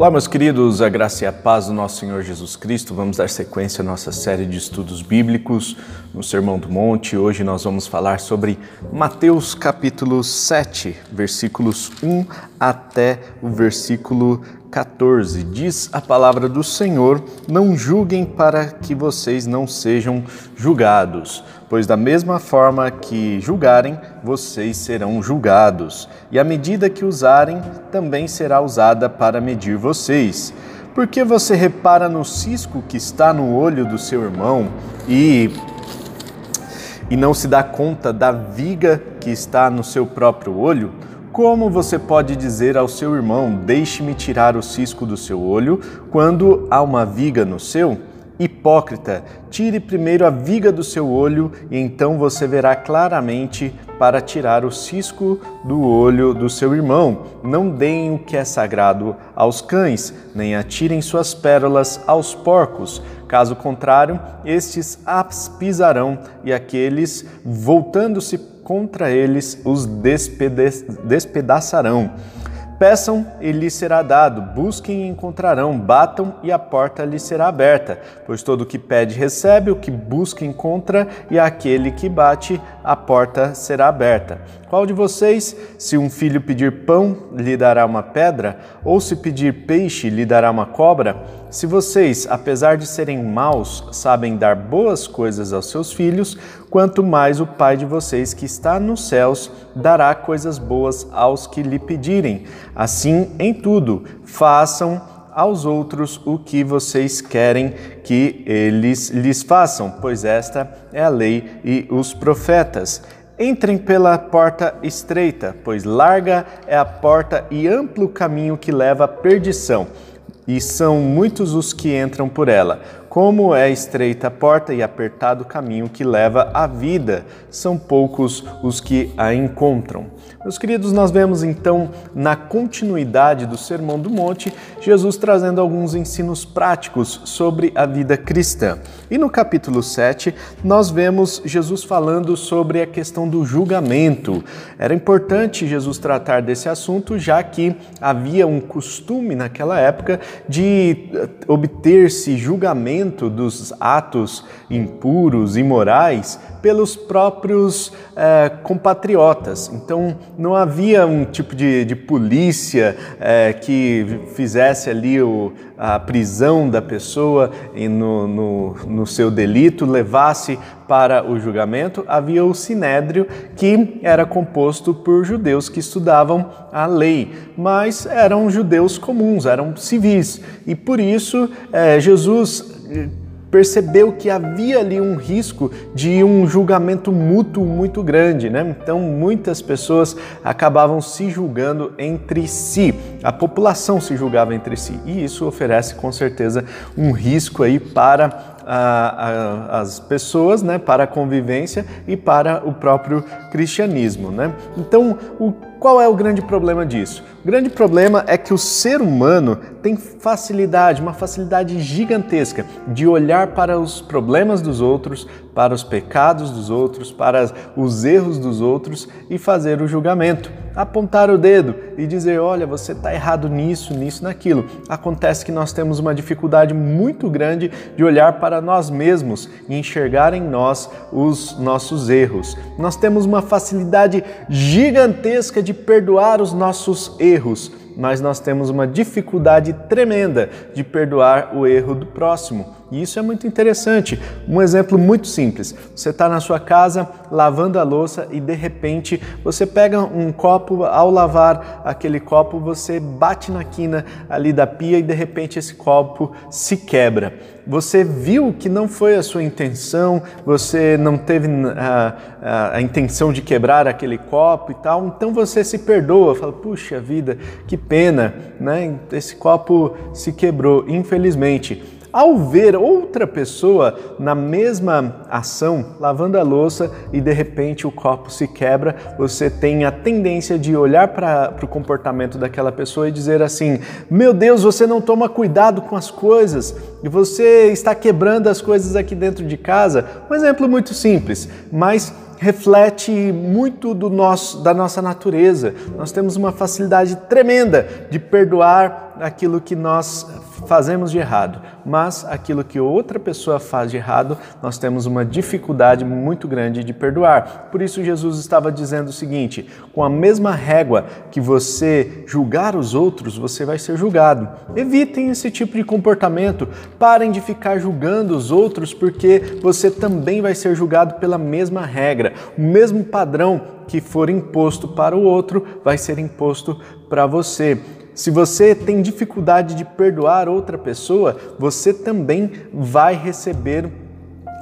Olá, meus queridos, a graça e a paz do nosso Senhor Jesus Cristo. Vamos dar sequência à nossa série de estudos bíblicos no Sermão do Monte. Hoje nós vamos falar sobre Mateus capítulo 7, versículos 1 até o versículo 14. Diz a palavra do Senhor: Não julguem para que vocês não sejam julgados, pois da mesma forma que julgarem, vocês serão julgados, e a medida que usarem também será usada para medir vocês. Porque você repara no cisco que está no olho do seu irmão e e não se dá conta da viga que está no seu próprio olho? Como você pode dizer ao seu irmão: Deixe-me tirar o cisco do seu olho, quando há uma viga no seu? Hipócrita, tire primeiro a viga do seu olho e então você verá claramente para tirar o cisco do olho do seu irmão. Não deem o que é sagrado aos cães, nem atirem suas pérolas aos porcos. Caso contrário, estes as pisarão e aqueles, voltando-se contra eles os despedaçarão. Peçam e lhes será dado, busquem e encontrarão, batam e a porta lhes será aberta. Pois todo o que pede recebe, o que busca encontra, e aquele que bate, a porta será aberta. Qual de vocês, se um filho pedir pão, lhe dará uma pedra? Ou se pedir peixe, lhe dará uma cobra? Se vocês, apesar de serem maus, sabem dar boas coisas aos seus filhos, quanto mais o Pai de vocês que está nos céus dará coisas boas aos que lhe pedirem. Assim, em tudo, façam aos outros o que vocês querem que eles lhes façam, pois esta é a lei e os profetas. Entrem pela porta estreita, pois larga é a porta e amplo o caminho que leva à perdição e são muitos os que entram por ela. Como é estreita a porta e apertado o caminho que leva à vida, são poucos os que a encontram. Meus queridos, nós vemos então na continuidade do Sermão do Monte, Jesus trazendo alguns ensinos práticos sobre a vida cristã. E no capítulo 7, nós vemos Jesus falando sobre a questão do julgamento. Era importante Jesus tratar desse assunto, já que havia um costume naquela época de obter-se julgamento dos atos impuros, imorais, pelos próprios é, compatriotas. Então, não havia um tipo de, de polícia é, que fizesse ali o, a prisão da pessoa no, no, no seu delito, levasse para o julgamento. Havia o sinédrio, que era composto por judeus que estudavam a lei, mas eram judeus comuns, eram civis. E por isso, é, Jesus percebeu que havia ali um risco de um julgamento mútuo muito grande, né? Então muitas pessoas acabavam se julgando entre si, a população se julgava entre si e isso oferece com certeza um risco aí para a, a, as pessoas, né, para a convivência e para o próprio cristianismo, né? Então o qual é o grande problema disso? O grande problema é que o ser humano tem facilidade, uma facilidade gigantesca de olhar para os problemas dos outros, para os pecados dos outros, para os erros dos outros e fazer o julgamento. Apontar o dedo e dizer: olha, você está errado nisso, nisso, naquilo. Acontece que nós temos uma dificuldade muito grande de olhar para nós mesmos e enxergar em nós os nossos erros. Nós temos uma facilidade gigantesca de perdoar os nossos erros mas nós temos uma dificuldade tremenda de perdoar o erro do próximo. E isso é muito interessante. Um exemplo muito simples: você está na sua casa lavando a louça e de repente você pega um copo, ao lavar aquele copo, você bate na quina ali da pia e de repente esse copo se quebra. Você viu que não foi a sua intenção, você não teve a, a, a intenção de quebrar aquele copo e tal, então você se perdoa, fala: puxa vida, que pena, né? Esse copo se quebrou, infelizmente. Ao ver outra pessoa na mesma ação, lavando a louça e de repente o copo se quebra, você tem a tendência de olhar para o comportamento daquela pessoa e dizer assim: Meu Deus, você não toma cuidado com as coisas e você está quebrando as coisas aqui dentro de casa. Um exemplo muito simples, mas reflete muito do nosso, da nossa natureza. Nós temos uma facilidade tremenda de perdoar aquilo que nós fazemos de errado, mas aquilo que outra pessoa faz de errado, nós temos uma dificuldade muito grande de perdoar. Por isso, Jesus estava dizendo o seguinte: com a mesma régua que você julgar os outros, você vai ser julgado. Evitem esse tipo de comportamento, parem de ficar julgando os outros, porque você também vai ser julgado pela mesma regra. O mesmo padrão que for imposto para o outro vai ser imposto para você. Se você tem dificuldade de perdoar outra pessoa, você também vai receber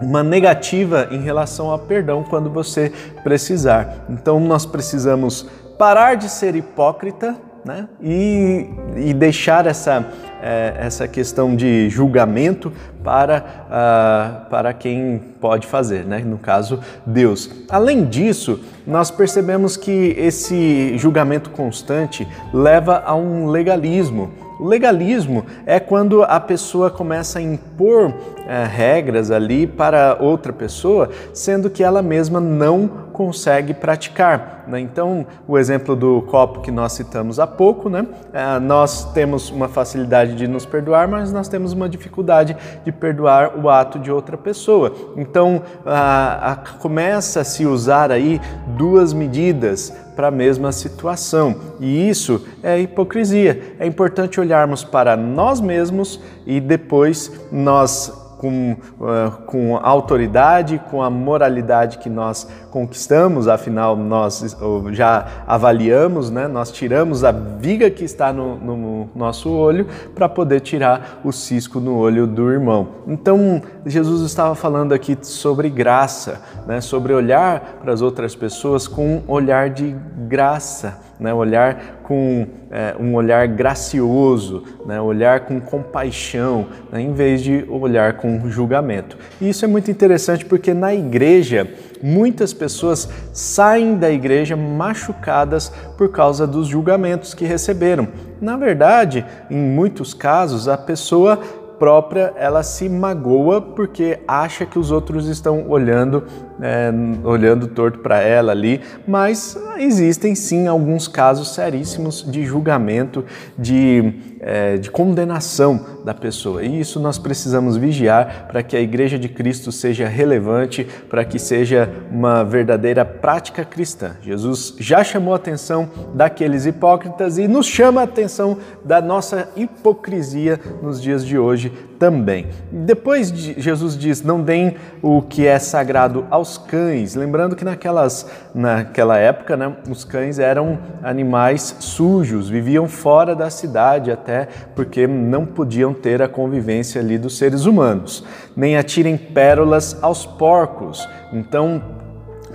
uma negativa em relação ao perdão quando você precisar. Então nós precisamos parar de ser hipócrita né? e, e deixar essa, é, essa questão de julgamento para, uh, para quem pode fazer, né? no caso, Deus. Além disso, nós percebemos que esse julgamento constante leva a um legalismo. O legalismo é quando a pessoa começa a impor é, regras ali para outra pessoa, sendo que ela mesma não consegue praticar. Né? Então, o exemplo do copo que nós citamos há pouco, né? É, nós temos uma facilidade de nos perdoar, mas nós temos uma dificuldade de perdoar o ato de outra pessoa. Então, a, começa a se usar aí duas medidas para a mesma situação. E isso é hipocrisia. É importante olharmos para nós mesmos e depois nós com, uh, com a autoridade, com a moralidade que nós conquistamos, afinal nós já avaliamos, né? nós tiramos a viga que está no, no nosso olho para poder tirar o cisco no olho do irmão. Então Jesus estava falando aqui sobre graça, né? sobre olhar para as outras pessoas com um olhar de graça né? olhar com é, um olhar gracioso, né? olhar com compaixão, né? em vez de olhar com julgamento. E isso é muito interessante porque na igreja muitas pessoas saem da igreja machucadas por causa dos julgamentos que receberam. Na verdade, em muitos casos, a pessoa própria ela se magoa porque acha que os outros estão olhando é, olhando torto para ela ali, mas existem sim alguns casos seríssimos de julgamento, de, é, de condenação da pessoa. E isso nós precisamos vigiar para que a Igreja de Cristo seja relevante, para que seja uma verdadeira prática cristã. Jesus já chamou a atenção daqueles hipócritas e nos chama a atenção da nossa hipocrisia nos dias de hoje também. Depois Jesus diz: Não deem o que é sagrado aos aos cães. Lembrando que naquelas, naquela época, né, os cães eram animais sujos, viviam fora da cidade até porque não podiam ter a convivência ali dos seres humanos. Nem atirem pérolas aos porcos. Então,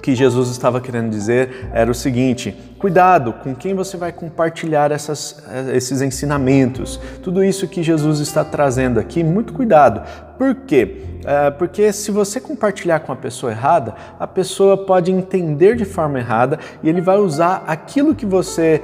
que Jesus estava querendo dizer era o seguinte: cuidado com quem você vai compartilhar essas, esses ensinamentos. Tudo isso que Jesus está trazendo aqui, muito cuidado. Por quê? É, porque se você compartilhar com a pessoa errada, a pessoa pode entender de forma errada e ele vai usar aquilo que você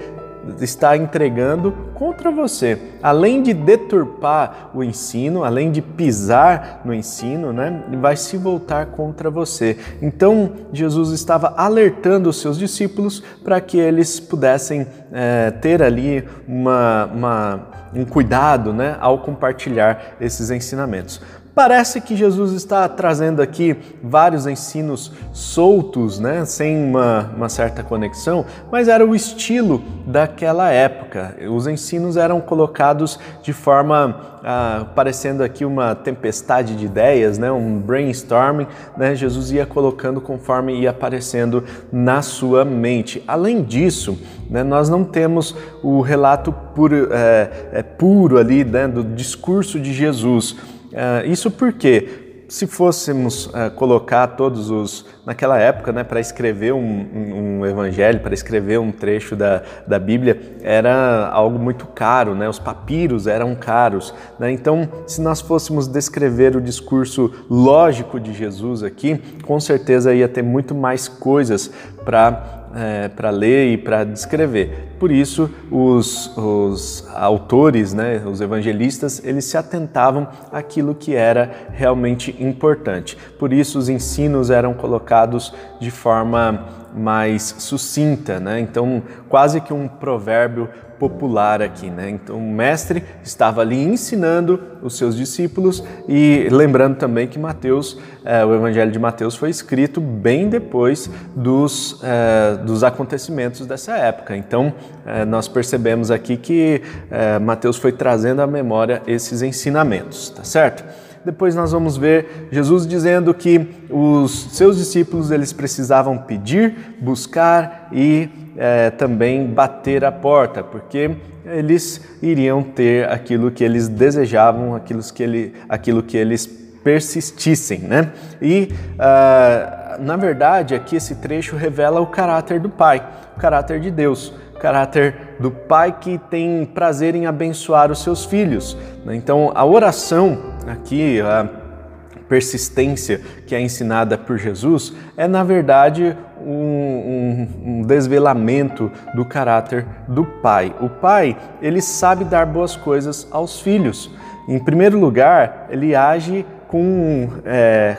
está entregando contra você. Além de deturpar o ensino, além de pisar no ensino, né, vai se voltar contra você. Então, Jesus estava alertando os seus discípulos para que eles pudessem é, ter ali uma, uma, um cuidado né, ao compartilhar esses ensinamentos. Parece que Jesus está trazendo aqui vários ensinos soltos, né, sem uma, uma, certa conexão, mas era o estilo daquela época. Os ensinos eram colocados de forma ah, parecendo aqui uma tempestade de ideias, né, um brainstorming. Né, Jesus ia colocando conforme ia aparecendo na sua mente. Além disso, né, nós não temos o relato puro, é, é, puro ali né, do discurso de Jesus. Uh, isso porque se fôssemos uh, colocar todos os naquela época, né, para escrever um, um, um evangelho, para escrever um trecho da, da Bíblia, era algo muito caro, né? Os papiros eram caros, né? Então, se nós fôssemos descrever o discurso lógico de Jesus aqui, com certeza ia ter muito mais coisas para é, para ler e para descrever. Por isso, os, os autores, né, os evangelistas, eles se atentavam àquilo que era realmente importante. Por isso, os ensinos eram colocados de forma mais sucinta, né? Então, quase que um provérbio popular aqui, né? Então, o mestre estava ali ensinando os seus discípulos e lembrando também que Mateus, é, o Evangelho de Mateus foi escrito bem depois dos, é, dos acontecimentos dessa época. Então, é, nós percebemos aqui que Mateus foi trazendo à memória esses ensinamentos, tá certo? Depois nós vamos ver Jesus dizendo que os seus discípulos eles precisavam pedir, buscar e é, também bater a porta, porque eles iriam ter aquilo que eles desejavam, aquilo que, ele, aquilo que eles persistissem, né? E uh, na verdade aqui esse trecho revela o caráter do Pai, o caráter de Deus, o caráter do Pai que tem prazer em abençoar os seus filhos. Né? Então a oração aqui, a persistência que é ensinada por Jesus, é na verdade um, um, um, desvelamento do caráter do pai. O pai, ele sabe dar boas coisas aos filhos. Em primeiro lugar, ele age com, é,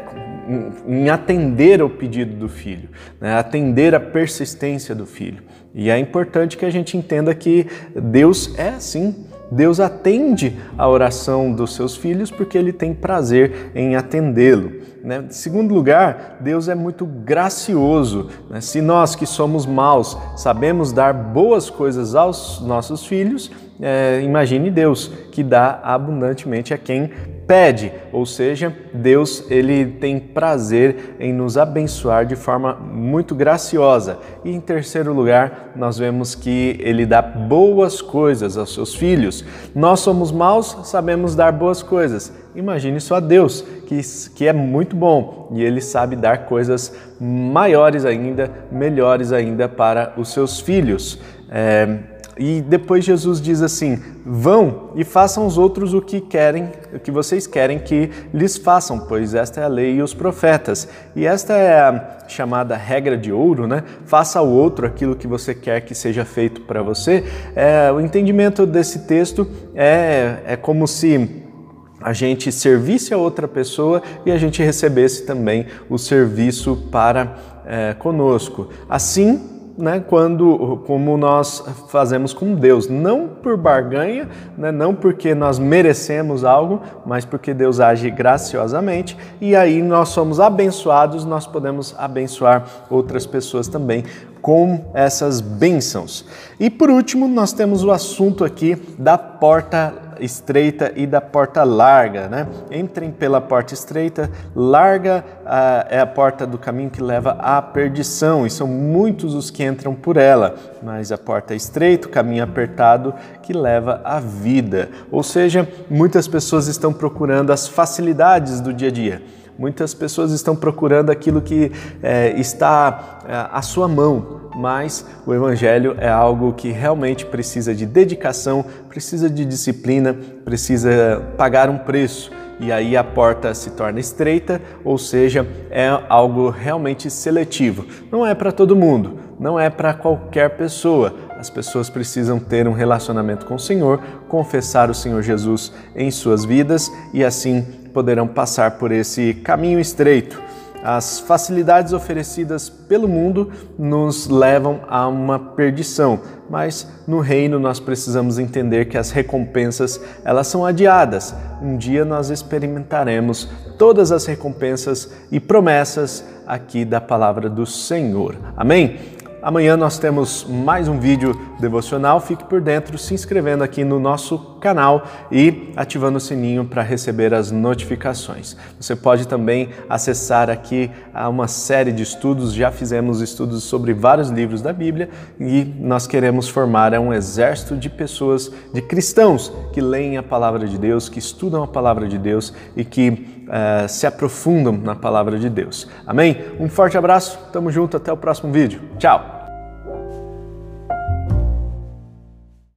em atender ao pedido do filho, né? atender a persistência do filho. E é importante que a gente entenda que Deus é sim Deus atende a oração dos seus filhos porque ele tem prazer em atendê-lo. Né? Em segundo lugar, Deus é muito gracioso. Né? Se nós que somos maus sabemos dar boas coisas aos nossos filhos, é, imagine Deus que dá abundantemente a quem pede, ou seja, Deus ele tem prazer em nos abençoar de forma muito graciosa. E em terceiro lugar, nós vemos que ele dá boas coisas aos seus filhos. Nós somos maus, sabemos dar boas coisas. Imagine só Deus, que, que é muito bom e ele sabe dar coisas maiores ainda, melhores ainda para os seus filhos. É, e depois Jesus diz assim: Vão e façam os outros o que querem, o que vocês querem que lhes façam, pois esta é a lei e os profetas. E esta é a chamada regra de ouro, né? Faça ao outro aquilo que você quer que seja feito para você. É, o entendimento desse texto é, é como se a gente servisse a outra pessoa e a gente recebesse também o serviço para é, conosco. Assim, né, quando, como nós fazemos com Deus, não por barganha, né, não porque nós merecemos algo, mas porque Deus age graciosamente e aí nós somos abençoados, nós podemos abençoar outras pessoas também com essas bênçãos. E por último, nós temos o assunto aqui da porta estreita e da porta larga, né? Entrem pela porta estreita, larga ah, é a porta do caminho que leva à perdição, e são muitos os que entram por ela, mas a porta estreita, o caminho apertado que leva à vida. Ou seja, muitas pessoas estão procurando as facilidades do dia a dia. Muitas pessoas estão procurando aquilo que é, está é, à sua mão, mas o Evangelho é algo que realmente precisa de dedicação, precisa de disciplina, precisa pagar um preço. E aí a porta se torna estreita, ou seja, é algo realmente seletivo. Não é para todo mundo, não é para qualquer pessoa. As pessoas precisam ter um relacionamento com o Senhor, confessar o Senhor Jesus em suas vidas e assim poderão passar por esse caminho estreito as facilidades oferecidas pelo mundo nos levam a uma perdição, mas no reino nós precisamos entender que as recompensas, elas são adiadas. Um dia nós experimentaremos todas as recompensas e promessas aqui da palavra do Senhor. Amém? Amanhã nós temos mais um vídeo devocional. Fique por dentro se inscrevendo aqui no nosso canal e ativando o sininho para receber as notificações. Você pode também acessar aqui uma série de estudos. Já fizemos estudos sobre vários livros da Bíblia e nós queremos formar um exército de pessoas, de cristãos que leem a palavra de Deus, que estudam a palavra de Deus e que uh, se aprofundam na palavra de Deus. Amém? Um forte abraço, tamo junto, até o próximo vídeo. Tchau!